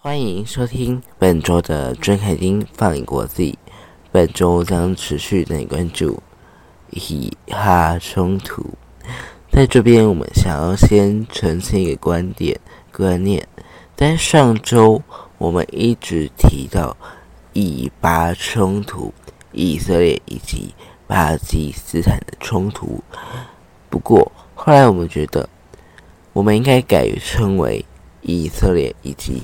欢迎收听本周的《真凯丁放映国际》，本周将持续带你关注以哈冲突。在这边，我们想要先澄清一个观点观念，在上周我们一直提到以巴冲突、以色列以及巴基斯坦的冲突，不过后来我们觉得，我们应该改称为以色列以及。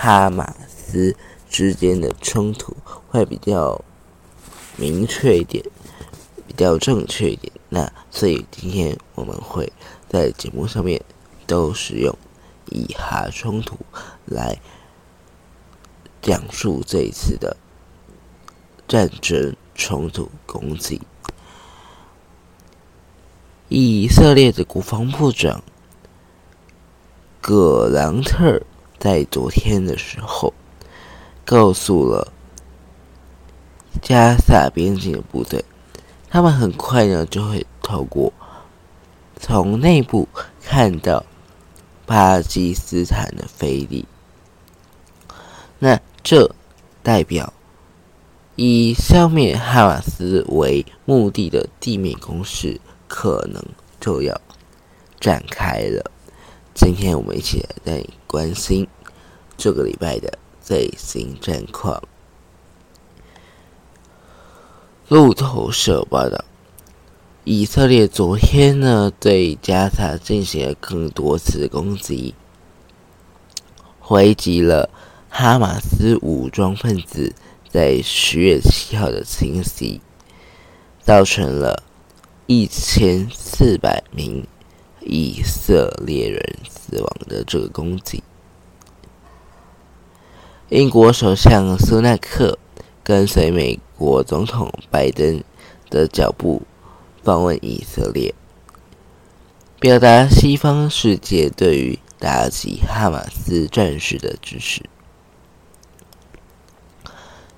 哈马斯之间的冲突会比较明确一点，比较正确一点。那所以今天我们会在节目上面都使用以哈冲突来讲述这一次的战争冲突攻击。以色列的国防部长葛兰特。在昨天的时候，告诉了加萨边境的部队，他们很快呢就会透过从内部看到巴基斯坦的飞力。那这代表以消灭哈马斯为目的的地面攻势可能就要展开了。今天我们一起来带关心这个礼拜的最新战况。路透社报道，以色列昨天呢对加沙进行了更多次攻击，回击了哈马斯武装分子在十月七号的侵袭，造成了一千四百名。以色列人死亡的这个攻击，英国首相苏纳克跟随美国总统拜登的脚步访问以色列，表达西方世界对于打击哈马斯战士的支持。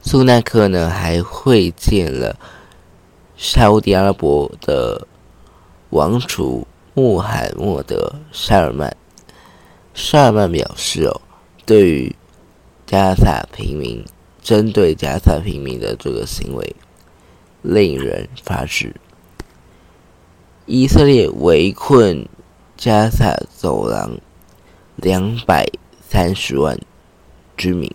苏纳克呢还会见了沙地阿拉伯的王储。穆罕默德·沙尔曼，沙尔曼表示：“哦，对于加萨平民针对加萨平民的这个行为，令人发指。以色列围困加萨走廊两百三十万居民，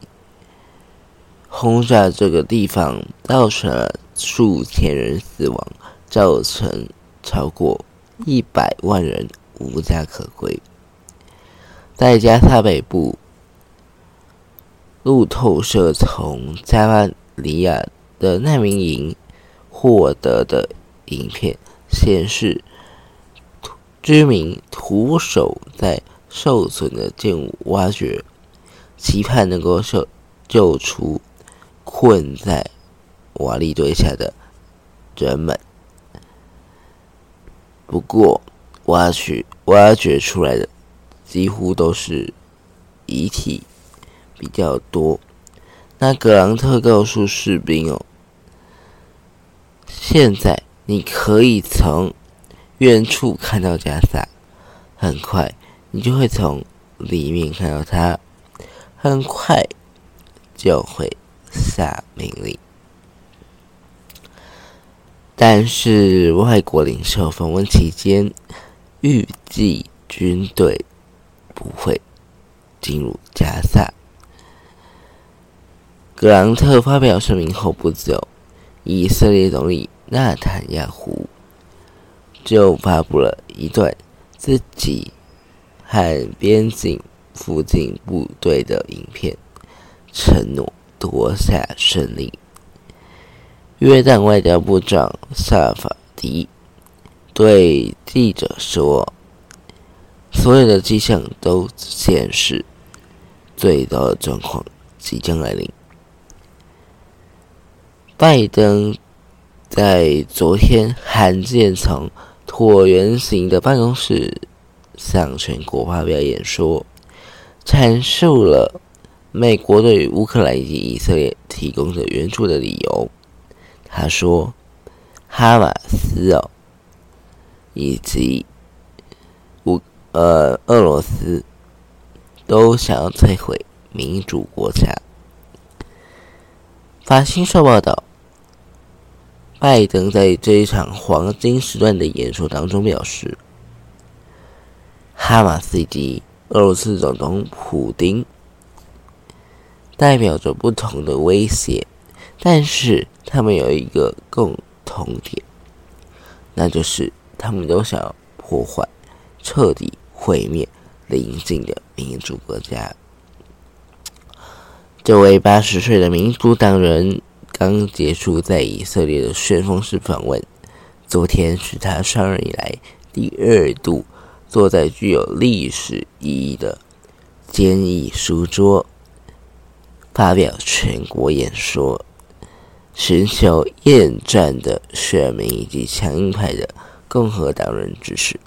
轰炸这个地方，造成了数千人死亡，造成超过。”一百万人无家可归，在加沙北部，路透社从加拉利亚的难民营获得的影片显示，居民徒手在受损的建物挖掘，期盼能够救救出混在瓦砾堆下的人们。不过，挖掘挖掘出来的几乎都是遗体比较多。那格兰特告诉士兵哦，现在你可以从远处看到加萨，很快你就会从里面看到他，很快就会下命令。但是，外国领袖访问期间，预计军队不会进入加萨。格朗特发表声明后不久，以色列总理纳坦亚胡就发布了一段自己和边境附近部队的影片，承诺夺下胜利。约旦外交部长萨法迪对记者说：“所有的迹象都显示，最糟的状况即将来临。”拜登在昨天罕见从椭圆形的办公室向全国发表演说，阐述了美国对乌克兰以及以色列提供的援助的理由。他说：“哈马斯哦，以及乌呃俄罗斯都想要摧毁民主国家。法新社报道，拜登在这一场黄金时段的演说当中表示，哈马斯以及俄罗斯总统普京代表着不同的威胁，但是他们有一个共同点，那就是他们都想要破坏、彻底毁灭邻近的民主国家。这位八十岁的民主党人刚结束在以色列的旋风式访问，昨天是他上任以来第二度坐在具有历史意义的坚毅书桌，发表全国演说，寻求厌战的选民以及强硬派的共和党人支持。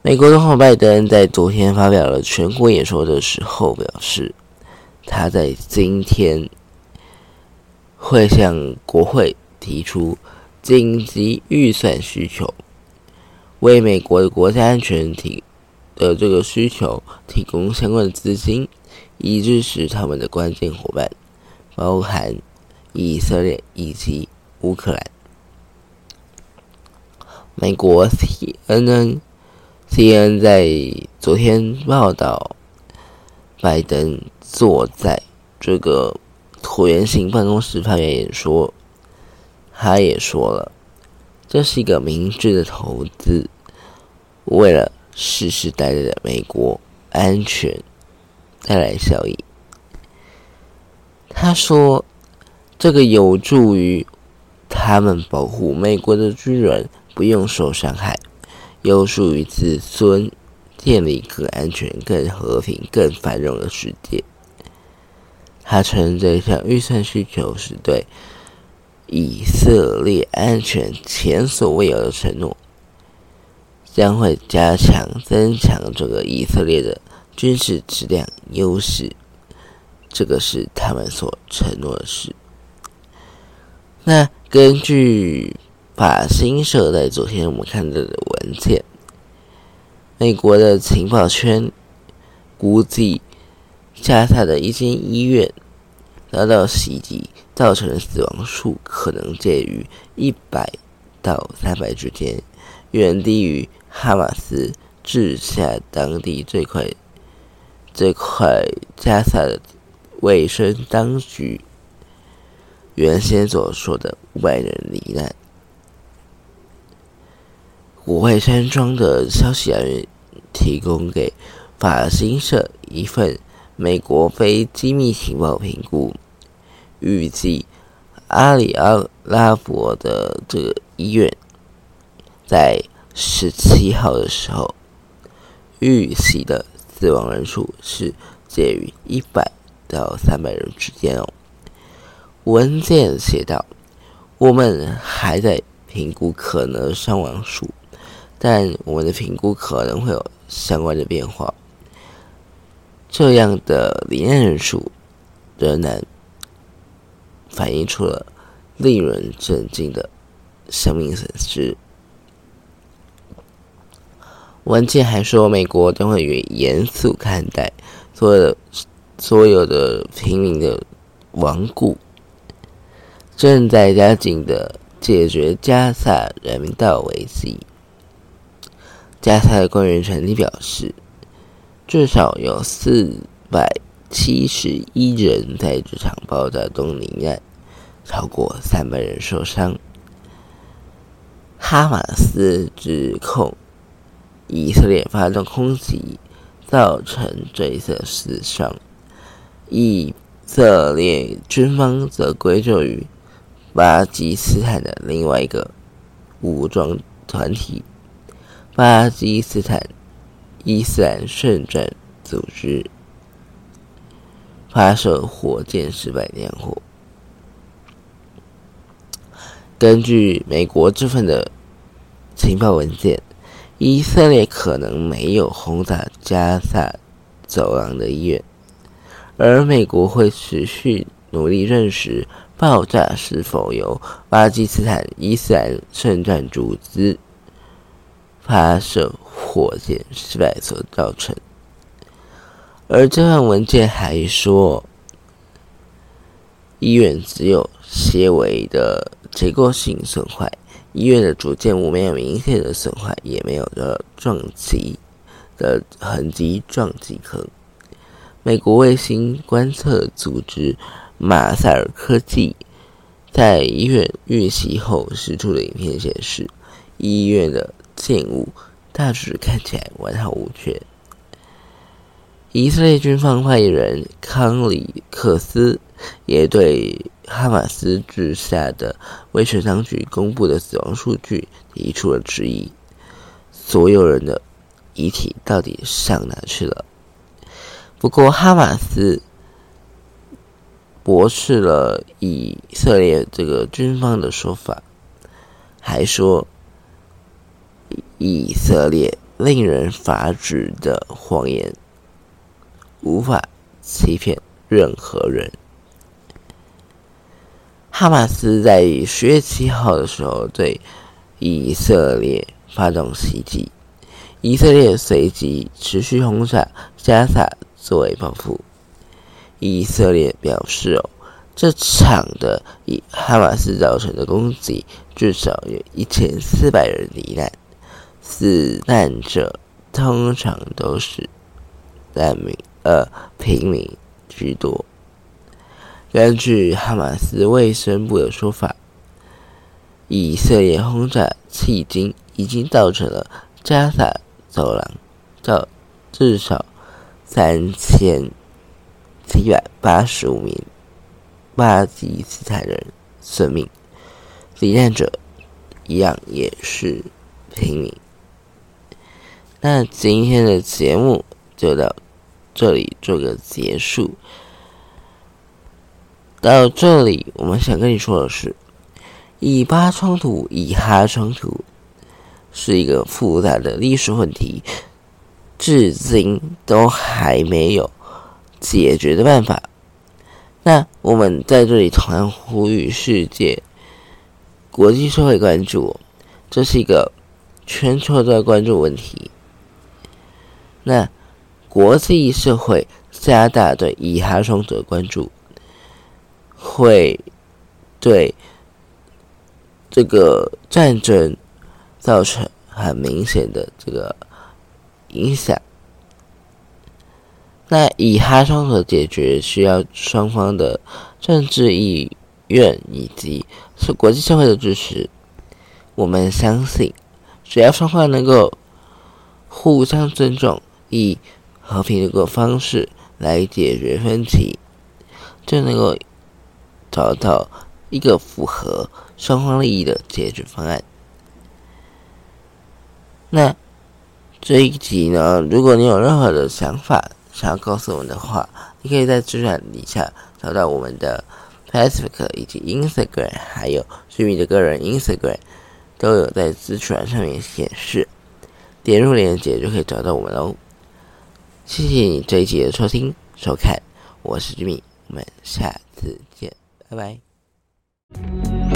美国总统拜登在昨天发表了全国演说的时候表示，他在今天会向国会提出紧急预算需求，为美国的国家安全提的这个需求提供相关的资金，以支持他们的关键伙伴，包含以色列以及乌克兰。美国 CNN。CNN 在昨天报道，拜登坐在这个椭圆形办公室发表演说，他也说了，这是一个明智的投资，为了世世代代的美国安全带来效益。他说，这个有助于他们保护美国的军人不用受伤害。有助于子孙，建立更安全、更和平、更繁荣的世界。他称这项预算需求是对以色列安全前所未有的承诺，将会加强、增强这个以色列的军事质量优势。这个是他们所承诺的事。那根据。法新社在昨天我们看到的文件，美国的情报圈估计，加萨的一间医院遭到袭击，造成的死亡数可能介于一百到三百之间，远低于哈马斯治下当地最快这块加萨的卫生当局原先所说的五百人罹难。国会山庄的消息来源提供给法新社一份美国非机密情报评估，预计阿里阿拉伯的这个医院在十七号的时候预期的死亡人数是介于一百到三百人之间哦。文件写道：“我们还在评估可能伤亡数。”但我们的评估可能会有相关的变化。这样的罹难人数仍然反映出了令人震惊的生命损失。文件还说，美国将会严肃看待所有的所有的平民的亡故，正在加紧的解决加萨人民道危机。加沙的官员传体表示，至少有四百七十一人在这场爆炸中罹难，超过三百人受伤。哈马斯指控以色列发动空袭，造成这一次死伤。以色列军方则归咎于巴基斯坦的另外一个武装团体。巴基斯坦伊斯兰圣战组织发射火箭失败点火。根据美国这份的情报文件，以色列可能没有轰炸加萨走廊的医院，而美国会持续努力认识爆炸是否由巴基斯坦伊斯兰圣战组织发射火箭失败所造成。而这份文件还说，医院只有些微的结构性损坏，医院的主建物没有明显的损坏，也没有的撞击的痕迹撞击坑。美国卫星观测组织马塞尔科技在医院运行后释出的影片显示，医院的建物大致看起来完好无缺。以色列军方发言人康里克斯也对哈马斯治下的卫生当局公布的死亡数据提出了质疑：所有人的遗体到底上哪去了？不过，哈马斯驳斥了以色列这个军方的说法，还说以色列令人发指的谎言无法欺骗任何人。哈马斯在十月七号的时候对以色列发动袭击，以色列随即持续轰炸加萨。作为报复，以色列表示：“哦，这场的以哈马斯造成的攻击，至少有一千四百人罹难，死难者通常都是难民，呃，平民居多。”根据哈马斯卫生部的说法，以色列轰炸迄今已经造成了加萨走廊造至少。三千七百八十五名巴基斯坦人损命，罹难者一样也是平民。那今天的节目就到这里做个结束。到这里，我们想跟你说的是，以巴冲突、以哈冲突是一个复杂的历史问题。至今都还没有解决的办法。那我们在这里同样呼吁世界、国际社会关注，这是一个全球的关注问题。那国际社会加大对以哈冲突的关注，会对这个战争造成很明显的这个。影响。那以哈冲突解决需要双方的政治意愿以及是国际社会的支持。我们相信，只要双方能够互相尊重，以和平的个方式来解决分歧，就能够找到一个符合双方利益的解决方案。那。这一集呢，如果你有任何的想法想要告诉我们的话，你可以在资讯底下找到我们的 Facebook 以及 Instagram，还有居民的个人 Instagram 都有在资讯上面显示，点入链接就可以找到我们喽。谢谢你这一集的收听收看，我是居民，我们下次见，拜拜。